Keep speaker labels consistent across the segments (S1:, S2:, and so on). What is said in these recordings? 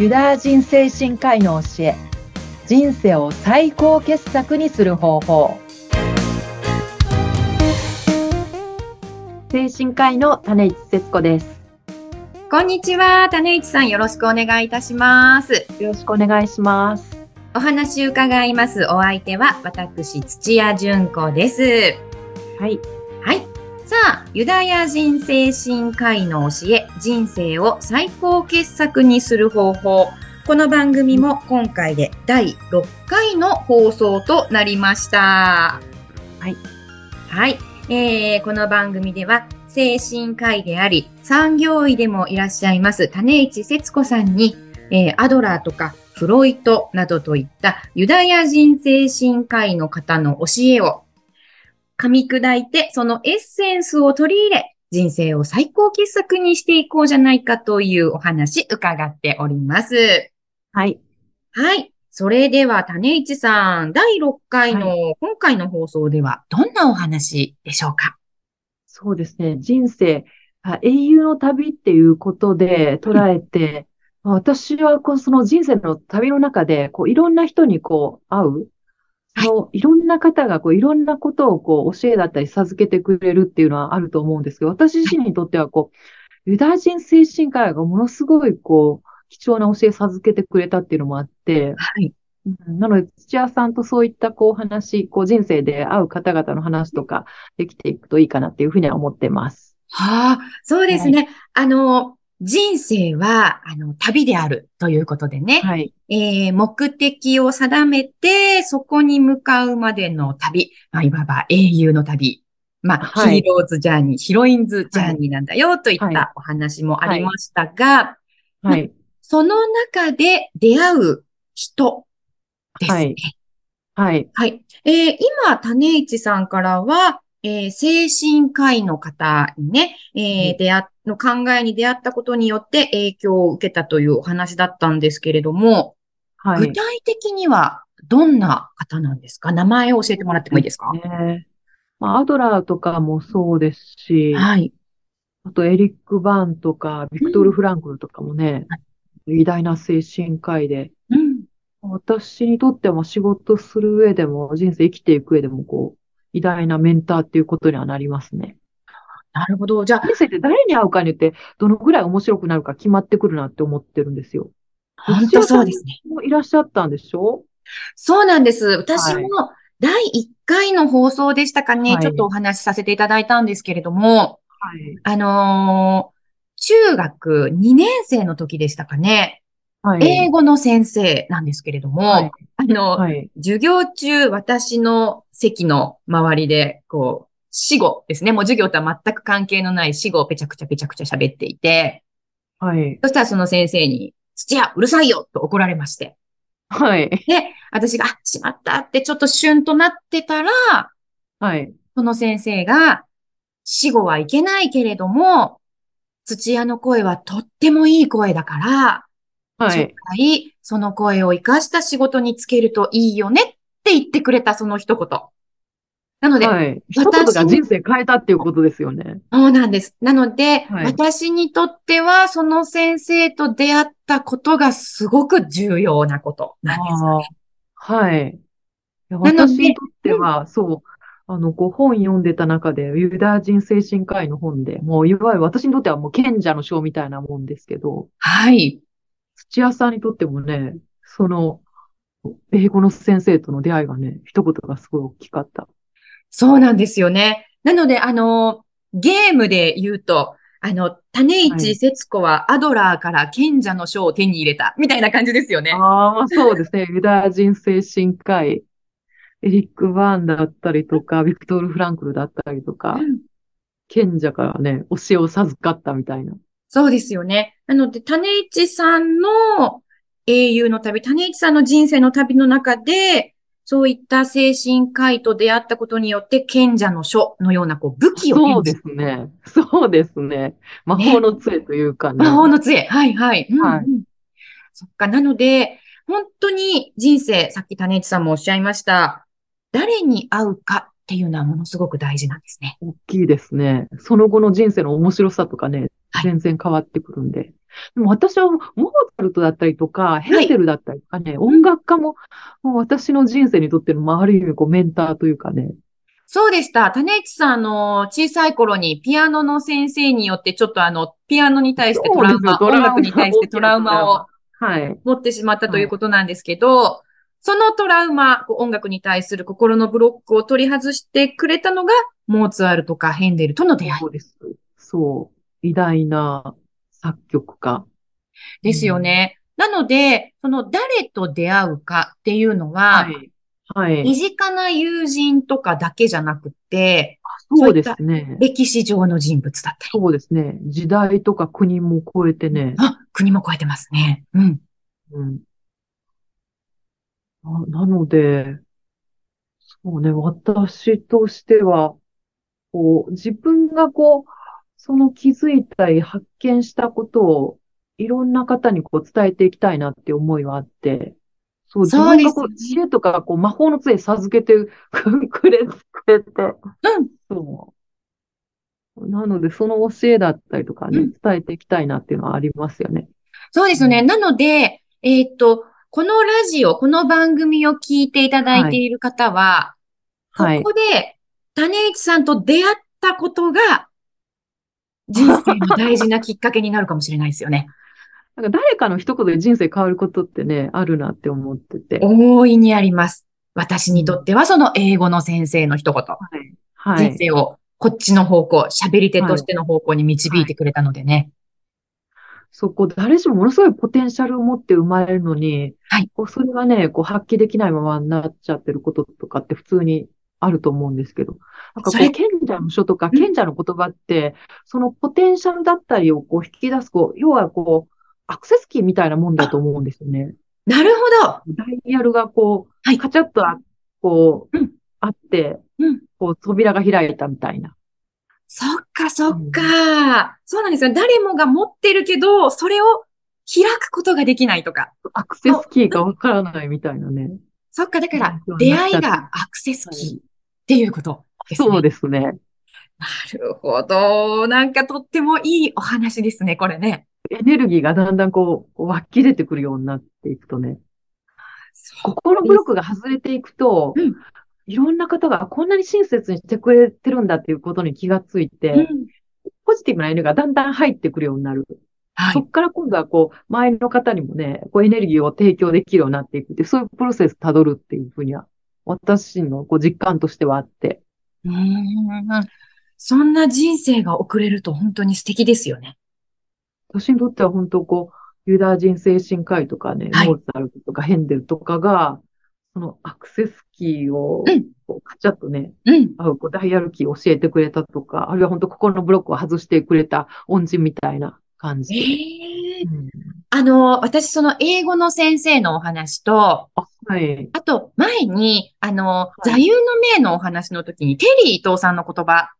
S1: ユダヤ人精神科医の教え人生を最高傑作にする方法。精神科医の種市節子です。
S2: こんにちは種市さんよろしくお願いいたします。
S1: よろしくお願いします。
S2: お話伺いますお相手は私土屋純子です。
S1: はい。
S2: はいさあ、ユダヤ人精神科医の教え、人生を最高傑作にする方法。この番組も今回で第6回の放送となりました。
S1: はい。
S2: はい。えー、この番組では、精神科医であり、産業医でもいらっしゃいます種市節子さんに、えー、アドラーとかフロイトなどといったユダヤ人精神科医の方の教えを噛み砕いて、そのエッセンスを取り入れ、人生を最高傑作にしていこうじゃないかというお話伺っております。
S1: はい。
S2: はい。それでは、種市さん、第6回の、今回の放送では、どんなお話でしょうか？
S1: そうですね。人生、英雄の旅っていうことで捉えて、うん、私はこうその人生の旅の中で、こういろんな人にこう会う、その、いろんな方が、こう、いろんなことを、こう、教えだったり授けてくれるっていうのはあると思うんですけど、私自身にとっては、こう、ユダヤ人精神科医がものすごい、こう、貴重な教え授けてくれたっていうのもあって、
S2: はい。
S1: なので、土屋さんとそういった、こう、話、こう、人生で会う方々の話とか、できていくといいかなっていうふうには思ってます。
S2: はあ、そうですね。はい、あの、人生は、あの、旅であるということでね。
S1: はい。
S2: えー、目的を定めて、そこに向かうまでの旅。まあ、いわば英雄の旅。まあ、はい、ヒーローズジャーニー、ヒロインズジャーニーなんだよ、といったお話もありましたが、
S1: はい。
S2: その中で出会う人ですね。はい。
S1: はい。
S2: はい。えー、今、種市さんからは、えー、精神科医の方にね、えー、出会っの考えに出会ったことによって影響を受けたというお話だったんですけれども、はい、具体的にはどんな方なんですか？名前を教えてもらってもいいですか、
S1: ね。まあ、アドラーとかもそうですし、
S2: はい。
S1: あとエリック・バーンとか、ビクトル・フランクルとかもね、うん、偉大な精神科医で、
S2: うん、
S1: 私にとっても仕事する上でも、人生生きていく上でも、こう、偉大なメンターっていうことにはなりますね。
S2: なるほど。じゃあ。
S1: 人生って誰に会うかによって、どのぐらい面白くなるか決まってくるなって思ってるんですよ。
S2: 本当そうですね。
S1: もいらっしゃったんでしょ？
S2: そうなんです。私も第1回の放送でしたかね、はい、ちょっとお話しさせていただいたんですけれども、
S1: はい、
S2: あのー、中学2年生の時でしたかね。はい、英語の先生なんですけれども、はい、あの、はい、授業中私の席の周りで、こう、死語ですね。もう授業とは全く関係のない死語をぺちゃくちゃぺちゃくちゃ喋っていて、
S1: はい。
S2: そしたらその先生に、土屋、うるさいよと怒られまして。
S1: はい。
S2: で、私が、あ、しまったってちょっと旬となってたら、
S1: はい。
S2: その先生が、死後はいけないけれども、土屋の声はとってもいい声だから、
S1: はい。
S2: 回その声を活かした仕事につけるといいよねって言ってくれたその一言。なので、
S1: はい、一言が人生変えたっていうことですよね。
S2: そうなんです。なので、はい、私にとっては、その先生と出会ったことがすごく重要なことなんですよね。
S1: はい。私にとっては、そう、あの、こう本読んでた中で、ユダヤ人精神科医の本で、もういわゆる私にとってはもう賢者の章みたいなもんですけど、
S2: はい。
S1: 土屋さんにとってもね、その、英語の先生との出会いがね、一言がすごい大きかった。
S2: そうなんですよね。なので、あの、ゲームで言うと、あの、種市節子はアドラーから賢者の書を手に入れた、みたいな感じですよね。
S1: ああ、そうですね。ユダヤ人精神科医、エリック・バーンだったりとか、ビクトル・フランクルだったりとか、うん、賢者からね、教えを授かったみたいな。
S2: そうですよね。なので、種市さんの英雄の旅、種市さんの人生の旅の中で、そういった精神科医と出会ったことによって、賢者の書のようなこう武器を
S1: そうですね。そうですね。魔法の杖というか
S2: ね。魔法の杖。はいはい。はい、うん、そっか。なので、本当に人生、さっき種市さんもおっしゃいました。誰に会うかっていうのはものすごく大事なんですね。
S1: 大きいですね。その後の人生の面白さとかね、
S2: はい
S1: 全然変わってくるんで。でも私はモーツァルトだったりとか、ヘンデルだったりとかね、音楽家ももう私の人生にとっての、まあ、ある意味こうメンターというかね、
S2: そうでした。種市さん、あの、小さい頃にピアノの先生によって、ちょっとあの、ピアノに対してトラウマ、音楽に対してトラウマを
S1: はい。
S2: 持ってしまったということなんですけど、そのトラウマ、こう音楽に対する心のブロックを取り外してくれたのが、モーツァルトかヘンデルとの出会い
S1: そうです。そう。偉大な作曲家。
S2: ですよね。なので、その誰と出会うかっていうのは、
S1: はい。はい。
S2: 身近な友人とかだけじゃなくて、
S1: そうですね。
S2: 歴史上の人物だったり、
S1: そうですね。時代とか国も超えてね。
S2: あ、国も超えてますね。うん。
S1: うん。ななので、そうね、私としては、こう、自分がこう、その気づいたり発見したことを、いろんな方にこう伝えていきたいなって思いはあって、そう、自分がこう、知恵とか、こう、魔法の杖授けてくれ、くれて、
S2: うん。
S1: そう。なので、その教えだったりとかね、
S2: うん
S1: 伝えていきたいなっていうのはありますよね。
S2: そうですよね。
S1: うん
S2: なので、えーっと、このラジオ、この番組を聞いていただいている方は、
S1: はい
S2: ここで、種市さんと出会ったことが、人生の大事なきっかけになるかもしれないですよね。
S1: なんか誰かの一言で人生変わることってね、あるなって思ってて。
S2: 大いにあります。私にとっては、その英語の先生の一言。
S1: はい。はい。
S2: 人生をこっちの方向、喋り手としての方向に導いてくれたのでね。
S1: そこ、誰しもものすごいポテンシャルを持って生まれるのに、
S2: はい
S1: こうそれがね、こう発揮できないままになっちゃってることとかって普通にあると思うんですけど、なんかこ、
S2: そうれ
S1: 賢者の書とか、
S2: うん
S1: 賢者の言葉って、そのポテンシャルだったりをこう引き出す、こう、要はこう、アクセスキーみたいなもんだと思うんですよね。
S2: なるほど。
S1: ダイヤルがこう、
S2: はい
S1: カチャッとあ、こう、
S2: うん
S1: あって、
S2: うん
S1: こう、扉が開いたみたいな。
S2: そっか、そっか。そうなんですよ。誰もが持ってるけど、それを開くことができないとか。
S1: アクセスキーがわからないみたいなね。
S2: そっか、だから
S1: うん、
S2: 出会いがアクセスキーっていうことですね。
S1: そうですね。
S2: なるほど。なんかとってもいいお話ですね、これね。
S1: エネルギーがだんだんこう、湧き出てくるようになっていくとね、
S2: そう
S1: ここのブロックが外れていくと
S2: うん、
S1: いろんな方がこんなに親切にしてくれてるんだっていうことに気がついて、
S2: うん
S1: ポジティブなエネルギーがだんだん入ってくるようになる。
S2: はい。
S1: そこから今度はこう、周りの方にもね、こうエネルギーを提供できるようになっていくって、そういうプロセスたどるっていうふうには、私のこう実感としてはあって、
S2: うーん。そんな人生が送れると本当に素敵ですよね。
S1: 私にとっては本当こう、ユダヤ人精神科医とかね、
S2: はい
S1: モーツァルトとかヘンデルとかが、そのアクセスキーをカチャッとね、
S2: うん。
S1: あこうダイヤルキーを教えてくれたとか、あるいは本当ここのブロックを外してくれた恩人みたいな感じ
S2: え
S1: で。
S2: え
S1: うん
S2: あの、私その英語の先生のお話と、
S1: あ、はい。
S2: あと前に、あの、
S1: い
S2: 座右の銘のお話の時に、テリー伊藤さんの言葉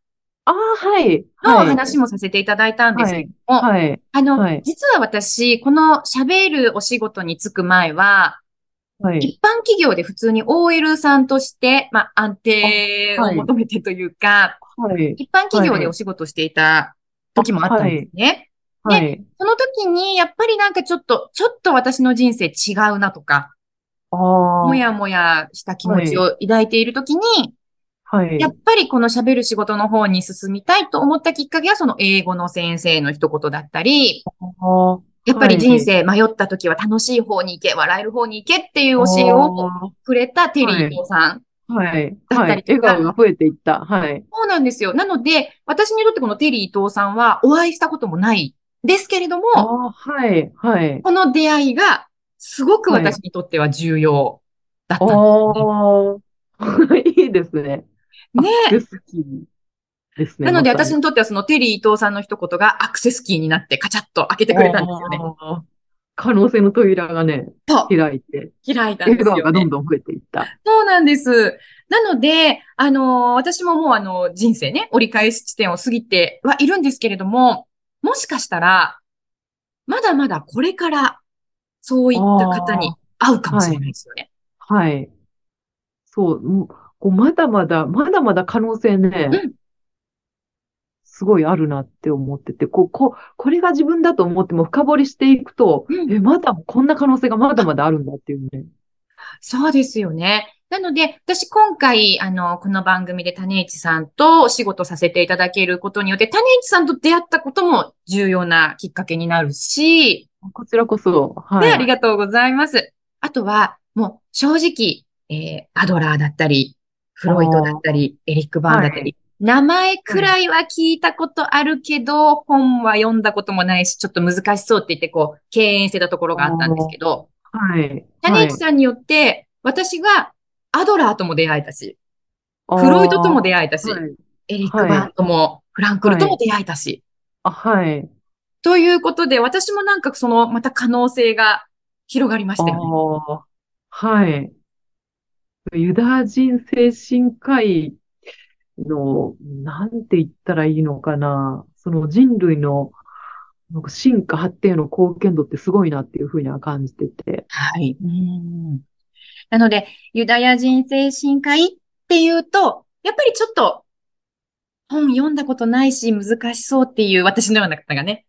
S1: あ、はい。
S2: のお
S1: はい。
S2: 話もさせていただいたんですけども、
S1: はい。
S2: あの、
S1: はい
S2: 実は私、この喋るお仕事に就く前は、
S1: はい。
S2: 一般企業で普通に OL さんとして、まあ、安定を求めてというか、
S1: はい。
S2: 一般企業でお仕事していた時もあったんですね。
S1: はい。
S2: その時に、やっぱりなんかちょっと、ちょっと私の人生違うなとか、
S1: ああ。
S2: もやもやした気持ちを抱いている時に、
S1: はい。
S2: やっぱりこの喋る仕事の方に進みたいと思ったきっかけは、その英語の先生の一言だったり、やっぱり人生迷った時は楽しい方に行け、笑える方に行けっていう教えを
S1: あ
S2: くれたテリー伊藤さん。
S1: ーはい。
S2: だった
S1: はい。
S2: りとか
S1: 笑顔が増えていった。はい。
S2: そうなんですよ。なので、私にとってこのテリー伊藤さんはお会いしたこともないですけれども、
S1: はい。はい。
S2: この出会いがすごく私にとっては重要だったんですね。
S1: ああ、いいですね。
S2: ね
S1: アクセスキーですね。
S2: なので私にとってはそのテリー伊藤さんの一言がアクセスキーになってカチャッと開けてくれたんですよね。
S1: 可能性の扉がね、開いて、
S2: 開いたんですよね
S1: がどん。どん増えていった。
S2: そうなんです。なので、あのー私ももうあの、人生ね、折り返し地点を過ぎてはいるんですけれども、もしかしたら、まだまだこれから、そういった方に会うかもしれないですよね。
S1: はい。そう、もうこうまだまだ、まだまだ可能性ね、
S2: うん
S1: すごいあるなって思ってて、こう、こう、これが自分だと思っても深掘りしていくと、
S2: うん
S1: え、まだこんな可能性がまだまだあるんだっていうね。
S2: そうですよね。なので、私今回、あの、この番組で種市さんとお仕事させていただけることによって、種市さんと出会ったことも重要なきっかけになるし、
S1: こちらこそ、は
S2: ね、
S1: い。
S2: ありがとうございます。あとは、もう正直、えーアドラーだったり、フロイトだったり、エリック・バーンだったり、名前くらいは聞いたことあるけど、本は読んだこともないし、ちょっと難しそうって言って、こう、敬遠してたところがあったんですけど、
S1: はい。
S2: 種市さんによって、私がアドラーとも出会えたし、
S1: はい、
S2: フロイトとも出会えたし、
S1: はい。
S2: エリック・バーンとも、フランクルとも出会えたし、
S1: あ、はい。
S2: ということで、私もなんかその、また可能性が広がりましたよね。
S1: はい。ユダヤ人精神科医の、なんて言ったらいいのかな。その人類の進化発展への貢献度ってすごいなっていうふうには感じてて。
S2: はい。うんなので、ユダヤ人精神科医っていうと、やっぱりちょっと本読んだことないし難しそうっていう私のような方がね、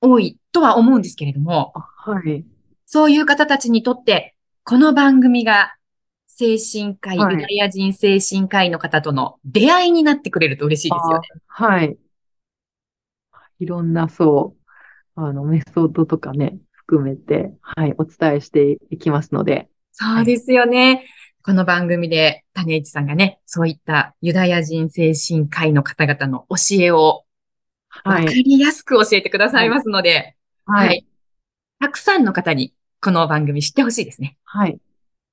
S2: 多いとは思うんですけれども、
S1: あはい。
S2: そういう方たちにとって、この番組が精神科医、
S1: はい
S2: ユダヤ人精神科医の方との出会いになってくれると嬉しいですよね。
S1: はい。いろんな、そう、あの、メソッドとかね、含めて、はい、お伝えしていきますので、
S2: そうですよね。この番組で種市さんがね、そういったユダヤ人精神科医の方々の教えをわか
S1: はい、
S2: りやすく教えてくださいますので、
S1: は、
S2: はいい。たくさんの方にこの番組知ってほしいですね。
S1: はい。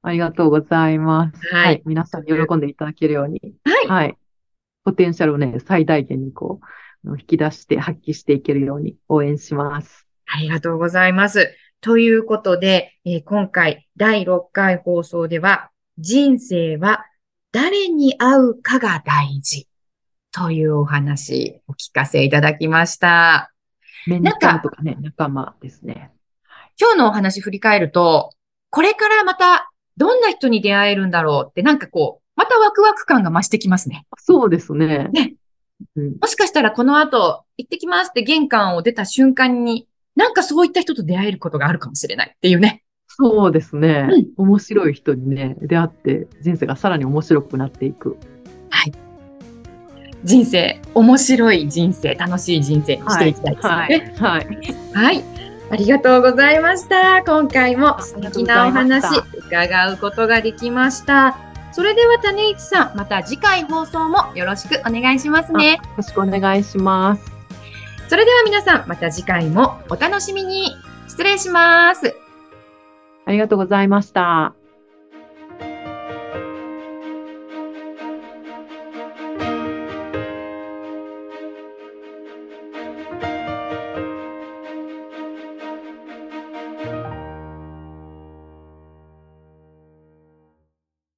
S1: ありがとうございます。
S2: はい
S1: 皆さんに喜んでいただけるように、
S2: はい。
S1: はい。ポテンシャルをね、最大限にこう、引き出して発揮していけるように応援します。
S2: ありがとうございます。ということで、えー今回第6回放送では、人生は誰に会うかが大事というお話お聞かせいただきました。
S1: メンターとかね、仲間ですね。
S2: 今日のお話振り返ると、これからまたどんな人に出会えるんだろうってなんかこう、またワクワク感が増してきますね。
S1: そうですね。
S2: ね
S1: うん。
S2: もしかしたらこの後、行ってきますって玄関を出た瞬間に、なんかそういった人と出会えることがあるかもしれないっていうね。
S1: そうですね。
S2: うん
S1: 面白い人にね、出会って人生がさらに面白くなっていく。
S2: 人生、面白い人生、楽しい人生にしていきたいですよね。
S1: はい。はい。
S2: はい。ありがとうございました。今回も素敵なお話伺うことができました。それでは種市さん、また次回放送もよろしくお願いしますね。
S1: よろしくお願いします。
S2: それでは皆さん、また次回もお楽しみに。失礼します。
S1: ありがとうございました。